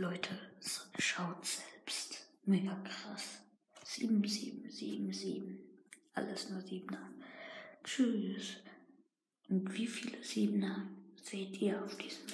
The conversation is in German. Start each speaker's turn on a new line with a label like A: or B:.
A: Leute, schaut selbst. Mega krass. 7777. Alles nur Siebener. Tschüss. Und wie viele Siebener seht ihr auf diesem